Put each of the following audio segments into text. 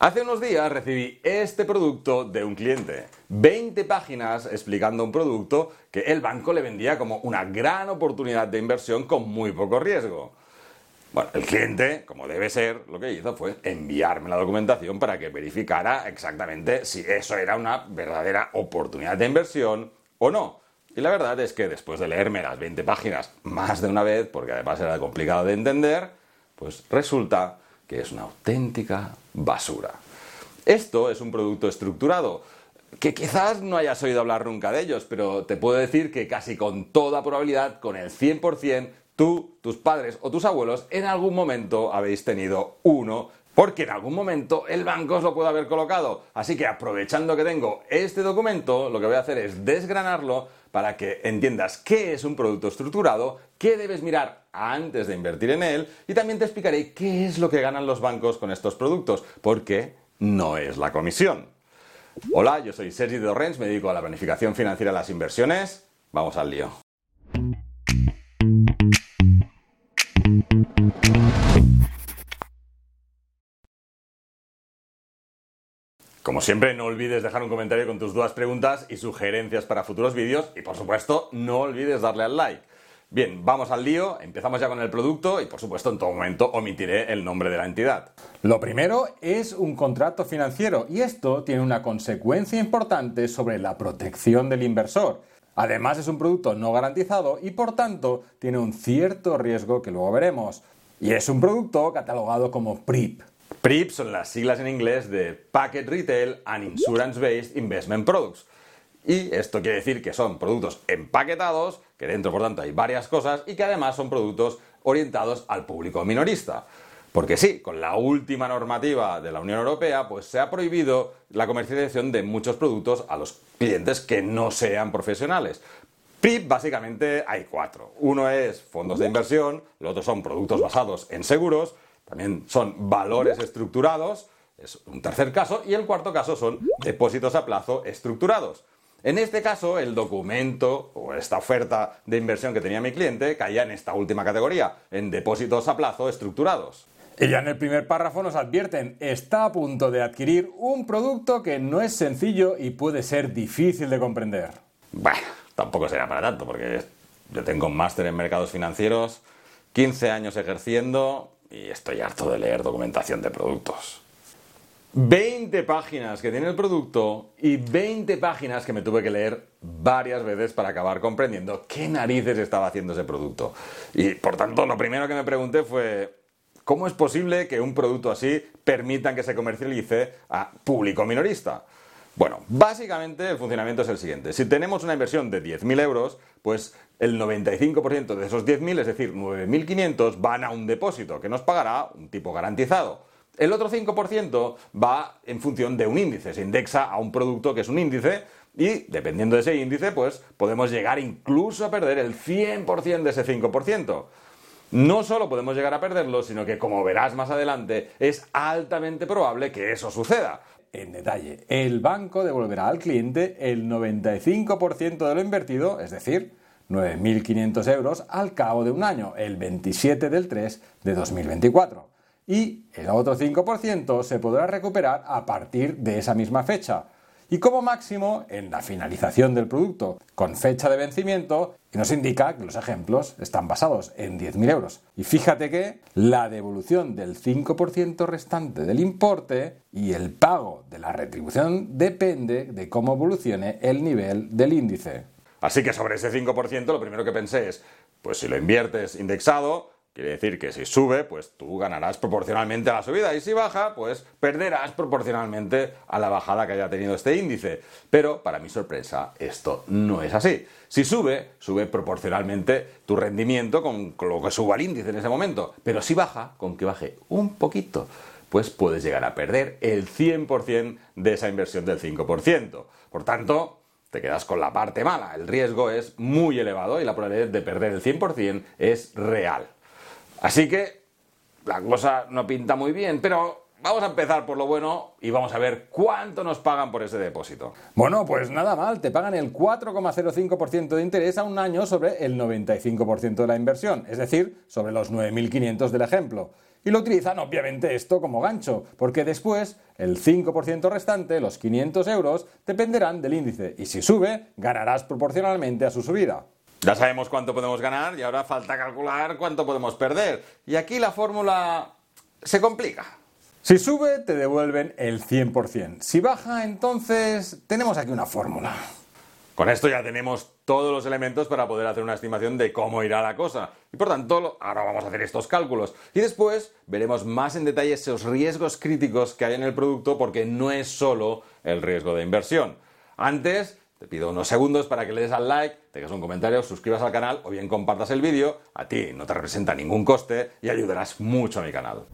Hace unos días recibí este producto de un cliente. 20 páginas explicando un producto que el banco le vendía como una gran oportunidad de inversión con muy poco riesgo. Bueno, el cliente, como debe ser, lo que hizo fue enviarme la documentación para que verificara exactamente si eso era una verdadera oportunidad de inversión o no. Y la verdad es que después de leerme las 20 páginas más de una vez, porque además era complicado de entender, pues resulta que es una auténtica basura. Esto es un producto estructurado, que quizás no hayas oído hablar nunca de ellos, pero te puedo decir que casi con toda probabilidad, con el 100%, tú, tus padres o tus abuelos en algún momento habéis tenido uno porque en algún momento el banco os lo puede haber colocado. Así que aprovechando que tengo este documento, lo que voy a hacer es desgranarlo para que entiendas qué es un producto estructurado, qué debes mirar antes de invertir en él y también te explicaré qué es lo que ganan los bancos con estos productos, porque no es la comisión. Hola, yo soy Sergi Dorrens, me dedico a la planificación financiera de las inversiones. Vamos al lío. Como siempre, no olvides dejar un comentario con tus dudas, preguntas y sugerencias para futuros vídeos y por supuesto no olvides darle al like. Bien, vamos al lío, empezamos ya con el producto y por supuesto en todo momento omitiré el nombre de la entidad. Lo primero es un contrato financiero y esto tiene una consecuencia importante sobre la protección del inversor. Además es un producto no garantizado y por tanto tiene un cierto riesgo que luego veremos. Y es un producto catalogado como PRIP. PRIP son las siglas en inglés de Packet Retail and Insurance Based Investment Products. Y esto quiere decir que son productos empaquetados, que dentro por tanto hay varias cosas y que además son productos orientados al público minorista. Porque sí, con la última normativa de la Unión Europea, pues se ha prohibido la comercialización de muchos productos a los clientes que no sean profesionales. PRIP básicamente hay cuatro. Uno es fondos de inversión, los otros son productos basados en seguros, también son valores estructurados, es un tercer caso, y el cuarto caso son depósitos a plazo estructurados. En este caso, el documento o esta oferta de inversión que tenía mi cliente caía en esta última categoría, en depósitos a plazo estructurados. Y ya en el primer párrafo nos advierten, está a punto de adquirir un producto que no es sencillo y puede ser difícil de comprender. Bueno, tampoco será para tanto, porque yo tengo un máster en mercados financieros, 15 años ejerciendo y estoy harto de leer documentación de productos. 20 páginas que tiene el producto y 20 páginas que me tuve que leer varias veces para acabar comprendiendo qué narices estaba haciendo ese producto. Y por tanto, lo primero que me pregunté fue, ¿cómo es posible que un producto así permitan que se comercialice a público minorista? Bueno, básicamente el funcionamiento es el siguiente. Si tenemos una inversión de 10.000 euros, pues el 95% de esos 10.000, es decir, 9.500, van a un depósito que nos pagará un tipo garantizado. El otro 5% va en función de un índice, se indexa a un producto que es un índice y dependiendo de ese índice, pues podemos llegar incluso a perder el 100% de ese 5%. No solo podemos llegar a perderlo, sino que como verás más adelante, es altamente probable que eso suceda en detalle. El banco devolverá al cliente el 95% de lo invertido, es decir, 9.500 euros al cabo de un año, el 27 del 3 de 2024. Y el otro 5% se podrá recuperar a partir de esa misma fecha, y como máximo en la finalización del producto, con fecha de vencimiento, y nos indica que los ejemplos están basados en 10.000 euros. Y fíjate que la devolución del 5% restante del importe y el pago de la retribución depende de cómo evolucione el nivel del índice. Así que sobre ese 5% lo primero que pensé es, pues si lo inviertes indexado, Quiere decir que si sube, pues tú ganarás proporcionalmente a la subida y si baja, pues perderás proporcionalmente a la bajada que haya tenido este índice. Pero, para mi sorpresa, esto no es así. Si sube, sube proporcionalmente tu rendimiento con lo que suba el índice en ese momento. Pero si baja, con que baje un poquito, pues puedes llegar a perder el 100% de esa inversión del 5%. Por tanto, te quedas con la parte mala. El riesgo es muy elevado y la probabilidad de perder el 100% es real. Así que la cosa no pinta muy bien, pero vamos a empezar por lo bueno y vamos a ver cuánto nos pagan por ese depósito. Bueno, pues nada mal, te pagan el 4,05% de interés a un año sobre el 95% de la inversión, es decir, sobre los 9.500 del ejemplo. y lo utilizan obviamente esto como gancho, porque después el 5% restante, los 500 euros, dependerán del índice y si sube, ganarás proporcionalmente a su subida. Ya sabemos cuánto podemos ganar y ahora falta calcular cuánto podemos perder. Y aquí la fórmula se complica. Si sube, te devuelven el 100%. Si baja, entonces tenemos aquí una fórmula. Con esto ya tenemos todos los elementos para poder hacer una estimación de cómo irá la cosa. Y por tanto, ahora vamos a hacer estos cálculos. Y después veremos más en detalle esos riesgos críticos que hay en el producto porque no es solo el riesgo de inversión. Antes, te pido unos segundos para que le des al like, tengas un comentario, suscribas al canal o bien compartas el vídeo. A ti no te representa ningún coste y ayudarás mucho a mi canal.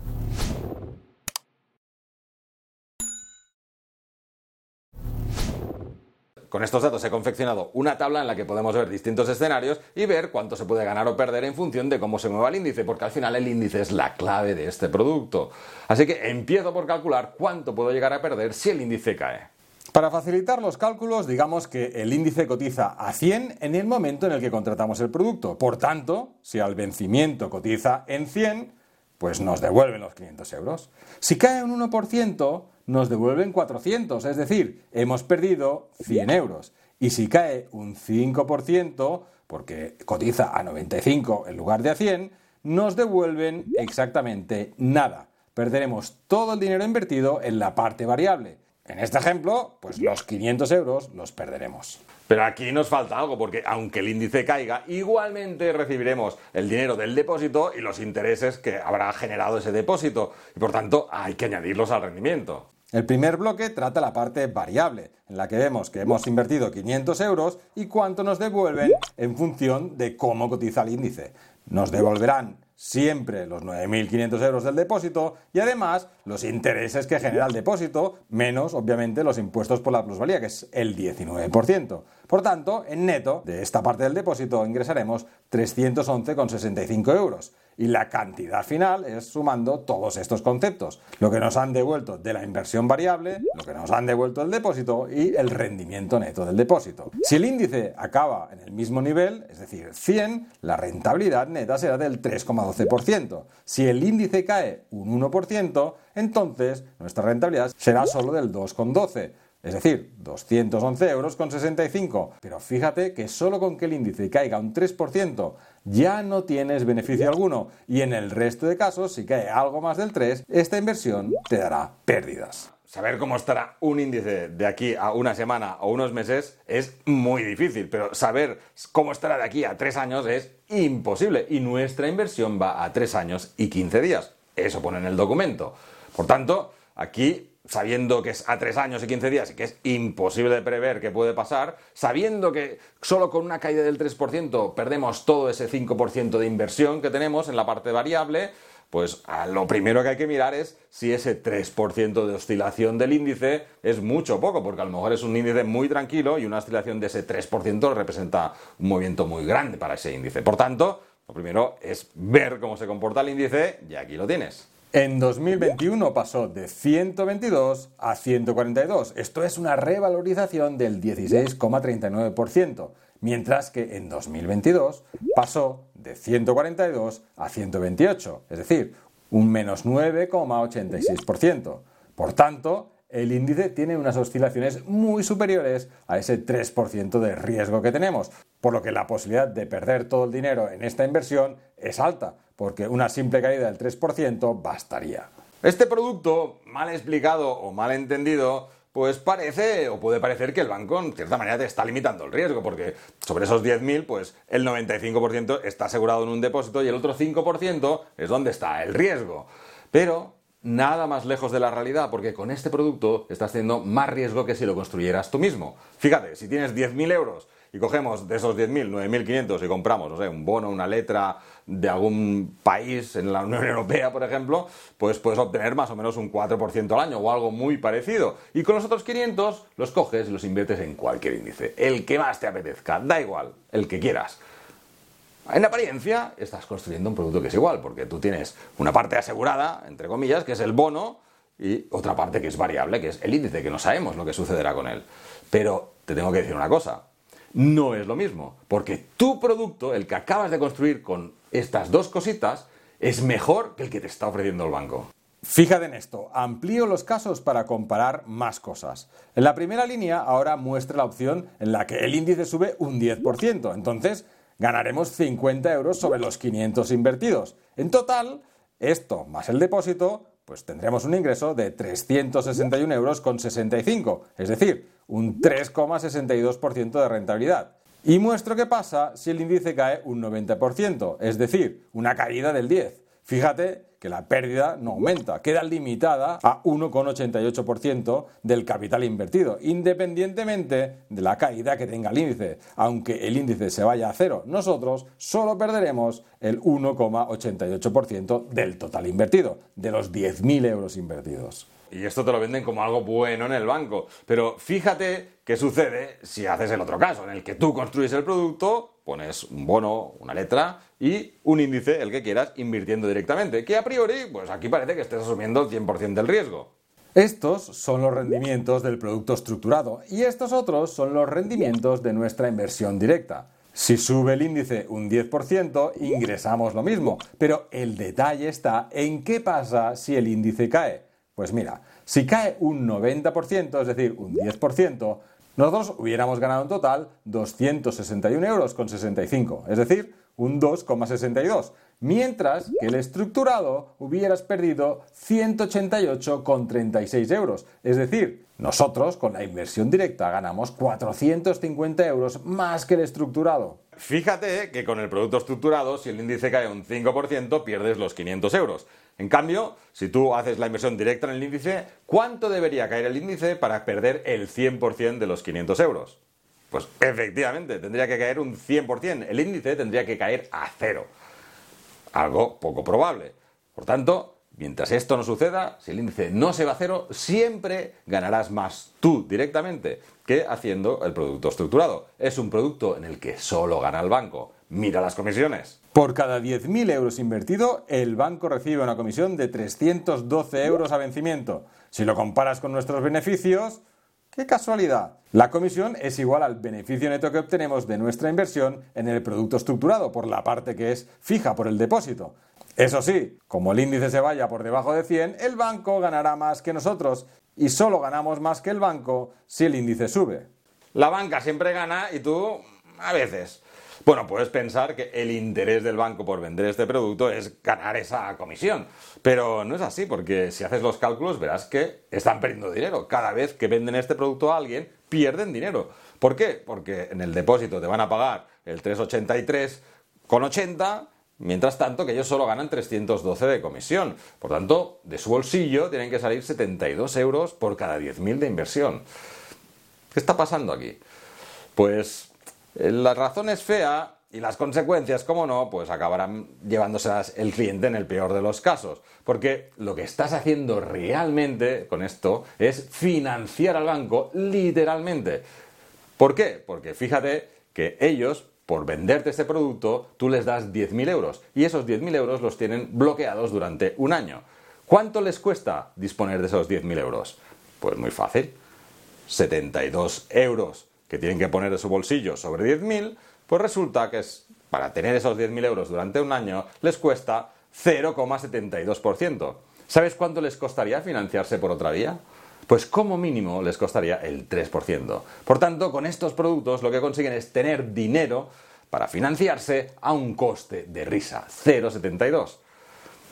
Con estos datos he confeccionado una tabla en la que podemos ver distintos escenarios y ver cuánto se puede ganar o perder en función de cómo se mueva el índice, porque al final el índice es la clave de este producto. Así que empiezo por calcular cuánto puedo llegar a perder si el índice cae. Para facilitar los cálculos, digamos que el índice cotiza a 100 en el momento en el que contratamos el producto. Por tanto, si al vencimiento cotiza en 100, pues nos devuelven los 500 euros. Si cae un 1%, nos devuelven 400, es decir, hemos perdido 100 euros. Y si cae un 5%, porque cotiza a 95 en lugar de a 100, nos devuelven exactamente nada. Perderemos todo el dinero invertido en la parte variable. En este ejemplo, pues los 500 euros los perderemos. Pero aquí nos falta algo, porque aunque el índice caiga, igualmente recibiremos el dinero del depósito y los intereses que habrá generado ese depósito. Y por tanto, hay que añadirlos al rendimiento. El primer bloque trata la parte variable, en la que vemos que hemos invertido 500 euros y cuánto nos devuelven en función de cómo cotiza el índice. Nos devolverán siempre los 9.500 euros del depósito y además los intereses que genera el depósito, menos obviamente los impuestos por la plusvalía, que es el 19%. Por tanto, en neto de esta parte del depósito ingresaremos 311,65 euros y la cantidad final es sumando todos estos conceptos. Lo que nos han devuelto de la inversión variable, lo que nos han devuelto del depósito y el rendimiento neto del depósito. Si el índice acaba en el mismo nivel, es decir, 100, la rentabilidad neta será del 3,12%. Si el índice cae un 1%, entonces nuestra rentabilidad será solo del 2,12%. Es decir, 211 euros con 65. Pero fíjate que solo con que el índice caiga un 3% ya no tienes beneficio alguno. Y en el resto de casos, si cae algo más del 3, esta inversión te dará pérdidas. Saber cómo estará un índice de aquí a una semana o unos meses es muy difícil, pero saber cómo estará de aquí a tres años es imposible. Y nuestra inversión va a tres años y 15 días. Eso pone en el documento. Por tanto, aquí sabiendo que es a tres años y 15 días y que es imposible de prever qué puede pasar, sabiendo que solo con una caída del 3% perdemos todo ese 5% de inversión que tenemos en la parte variable, pues lo primero que hay que mirar es si ese 3% de oscilación del índice es mucho o poco, porque a lo mejor es un índice muy tranquilo y una oscilación de ese 3% representa un movimiento muy grande para ese índice. Por tanto, lo primero es ver cómo se comporta el índice y aquí lo tienes. En 2021 pasó de 122 a 142. Esto es una revalorización del 16,39%, mientras que en 2022 pasó de 142 a 128, es decir, un menos 9,86%. Por tanto, el índice tiene unas oscilaciones muy superiores a ese 3% de riesgo que tenemos, por lo que la posibilidad de perder todo el dinero en esta inversión es alta, porque una simple caída del 3% bastaría. Este producto, mal explicado o mal entendido, pues parece o puede parecer que el banco en cierta manera te está limitando el riesgo, porque sobre esos 10.000, pues el 95% está asegurado en un depósito y el otro 5% es donde está el riesgo. Pero nada más lejos de la realidad, porque con este producto estás teniendo más riesgo que si lo construyeras tú mismo. Fíjate, si tienes 10.000 euros y cogemos de esos 10.000, 9.500 y compramos, no sé, un bono, una letra de algún país en la Unión Europea, por ejemplo, pues puedes obtener más o menos un 4% al año o algo muy parecido. Y con los otros 500 los coges y los inviertes en cualquier índice, el que más te apetezca, da igual, el que quieras. En apariencia estás construyendo un producto que es igual, porque tú tienes una parte asegurada, entre comillas, que es el bono, y otra parte que es variable, que es el índice, que no sabemos lo que sucederá con él. Pero te tengo que decir una cosa, no es lo mismo, porque tu producto, el que acabas de construir con estas dos cositas, es mejor que el que te está ofreciendo el banco. Fíjate en esto, amplío los casos para comparar más cosas. En la primera línea ahora muestra la opción en la que el índice sube un 10%, entonces ganaremos 50 euros sobre los 500 invertidos. En total, esto más el depósito, pues tendremos un ingreso de 361 euros con 65, es decir, un 3,62% de rentabilidad. Y muestro qué pasa si el índice cae un 90%, es decir, una caída del 10. Fíjate que la pérdida no aumenta, queda limitada a 1,88% del capital invertido, independientemente de la caída que tenga el índice. Aunque el índice se vaya a cero, nosotros solo perderemos el 1,88% del total invertido, de los 10.000 euros invertidos. Y esto te lo venden como algo bueno en el banco. Pero fíjate qué sucede si haces el otro caso, en el que tú construyes el producto, pones un bono, una letra y un índice, el que quieras, invirtiendo directamente. Que a priori, pues aquí parece que estés asumiendo el 100% del riesgo. Estos son los rendimientos del producto estructurado y estos otros son los rendimientos de nuestra inversión directa. Si sube el índice un 10%, ingresamos lo mismo, pero el detalle está en qué pasa si el índice cae. Pues mira, si cae un 90%, es decir, un 10%, nosotros hubiéramos ganado en total 261 euros con 65, es decir, un 2,62, mientras que el estructurado hubieras perdido 188,36 euros, es decir, nosotros con la inversión directa ganamos 450 euros más que el estructurado. Fíjate que con el producto estructurado, si el índice cae un 5%, pierdes los 500 euros. En cambio, si tú haces la inversión directa en el índice, ¿cuánto debería caer el índice para perder el 100% de los 500 euros? Pues efectivamente, tendría que caer un 100%. El índice tendría que caer a cero. Algo poco probable. Por tanto, mientras esto no suceda, si el índice no se va a cero, siempre ganarás más tú directamente que haciendo el producto estructurado. Es un producto en el que solo gana el banco. Mira las comisiones. Por cada 10.000 euros invertido, el banco recibe una comisión de 312 euros a vencimiento. Si lo comparas con nuestros beneficios, ¡qué casualidad! La comisión es igual al beneficio neto que obtenemos de nuestra inversión en el producto estructurado, por la parte que es fija por el depósito. Eso sí, como el índice se vaya por debajo de 100, el banco ganará más que nosotros y solo ganamos más que el banco si el índice sube. La banca siempre gana y tú a veces. Bueno, puedes pensar que el interés del banco por vender este producto es ganar esa comisión, pero no es así, porque si haces los cálculos verás que están perdiendo dinero. Cada vez que venden este producto a alguien, pierden dinero. ¿Por qué? Porque en el depósito te van a pagar el 383 con 80, mientras tanto que ellos solo ganan 312 de comisión. Por tanto, de su bolsillo tienen que salir 72 euros por cada 10.000 de inversión. ¿Qué está pasando aquí? Pues eh, la razón es fea y las consecuencias, como no, pues acabarán llevándoselas el cliente en el peor de los casos. Porque lo que estás haciendo realmente con esto es financiar al banco literalmente. ¿Por qué? Porque fíjate que ellos, por venderte este producto, tú les das 10.000 euros y esos 10.000 euros los tienen bloqueados durante un año. ¿Cuánto les cuesta disponer de esos 10.000 euros? Pues muy fácil. 72 euros que tienen que poner de su bolsillo sobre 10.000, pues resulta que es, para tener esos 10.000 euros durante un año les cuesta 0,72%. ¿Sabes cuánto les costaría financiarse por otra vía? Pues como mínimo les costaría el 3%. Por tanto, con estos productos lo que consiguen es tener dinero para financiarse a un coste de risa, 0,72.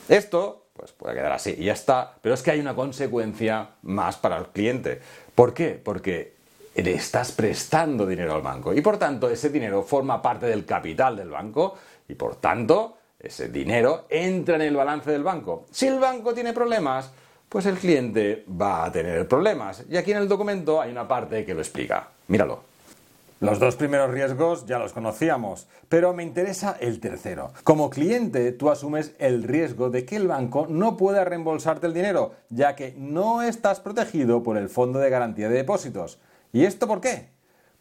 Esto pues puede quedar así y ya está, pero es que hay una consecuencia más para el cliente. ¿Por qué? Porque le estás prestando dinero al banco y por tanto ese dinero forma parte del capital del banco y por tanto ese dinero entra en el balance del banco. Si el banco tiene problemas, pues el cliente va a tener problemas. Y aquí en el documento hay una parte que lo explica. Míralo. Los dos primeros riesgos ya los conocíamos, pero me interesa el tercero. Como cliente, tú asumes el riesgo de que el banco no pueda reembolsarte el dinero, ya que no estás protegido por el Fondo de Garantía de Depósitos. ¿Y esto por qué?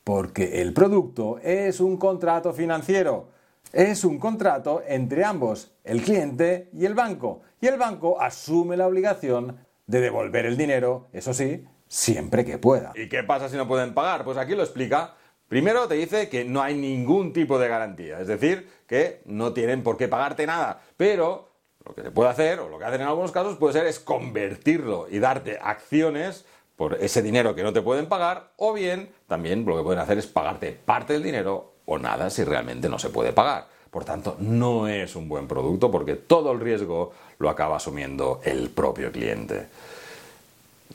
Porque el producto es un contrato financiero. Es un contrato entre ambos, el cliente y el banco. Y el banco asume la obligación de devolver el dinero, eso sí, siempre que pueda. ¿Y qué pasa si no pueden pagar? Pues aquí lo explica. Primero te dice que no hay ningún tipo de garantía, es decir, que no tienen por qué pagarte nada, pero lo que se puede hacer, o lo que hacen en algunos casos, puede ser es convertirlo y darte acciones por ese dinero que no te pueden pagar, o bien también lo que pueden hacer es pagarte parte del dinero o nada si realmente no se puede pagar. Por tanto, no es un buen producto porque todo el riesgo lo acaba asumiendo el propio cliente.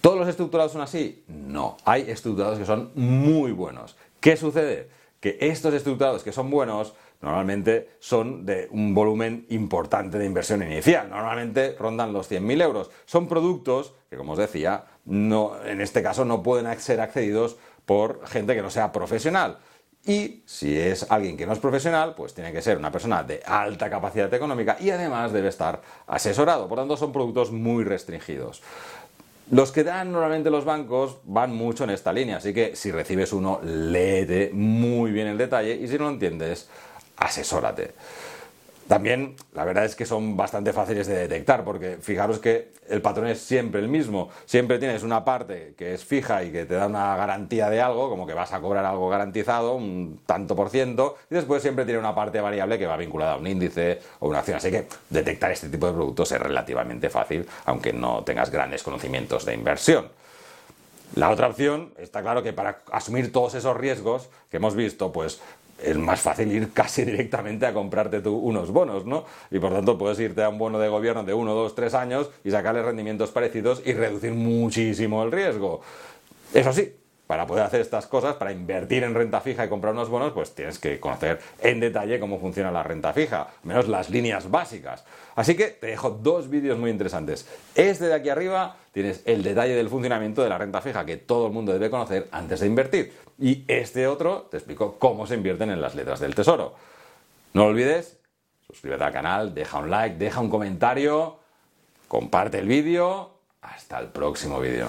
¿Todos los estructurados son así? No. Hay estructurados que son muy buenos. ¿Qué sucede? Que estos estructurados que son buenos normalmente son de un volumen importante de inversión inicial. Normalmente rondan los 100.000 euros. Son productos que, como os decía, no, en este caso no pueden ser accedidos por gente que no sea profesional. Y si es alguien que no es profesional, pues tiene que ser una persona de alta capacidad económica y además debe estar asesorado. Por tanto, son productos muy restringidos. Los que dan normalmente los bancos van mucho en esta línea, así que si recibes uno, léete muy bien el detalle y si no lo entiendes, asesórate. También la verdad es que son bastante fáciles de detectar porque fijaros que el patrón es siempre el mismo. Siempre tienes una parte que es fija y que te da una garantía de algo, como que vas a cobrar algo garantizado, un tanto por ciento, y después siempre tiene una parte variable que va vinculada a un índice o una acción. Así que detectar este tipo de productos es relativamente fácil, aunque no tengas grandes conocimientos de inversión. La otra opción, está claro que para asumir todos esos riesgos que hemos visto, pues es más fácil ir casi directamente a comprarte tú unos bonos, ¿no? Y por tanto puedes irte a un bono de gobierno de uno, dos, tres años y sacarle rendimientos parecidos y reducir muchísimo el riesgo. Eso sí, para poder hacer estas cosas, para invertir en renta fija y comprar unos bonos, pues tienes que conocer en detalle cómo funciona la renta fija, menos las líneas básicas. Así que te dejo dos vídeos muy interesantes. Este de aquí arriba tienes el detalle del funcionamiento de la renta fija que todo el mundo debe conocer antes de invertir. Y este otro te explico cómo se invierten en las letras del tesoro. No lo olvides, suscríbete al canal, deja un like, deja un comentario, comparte el vídeo. Hasta el próximo vídeo.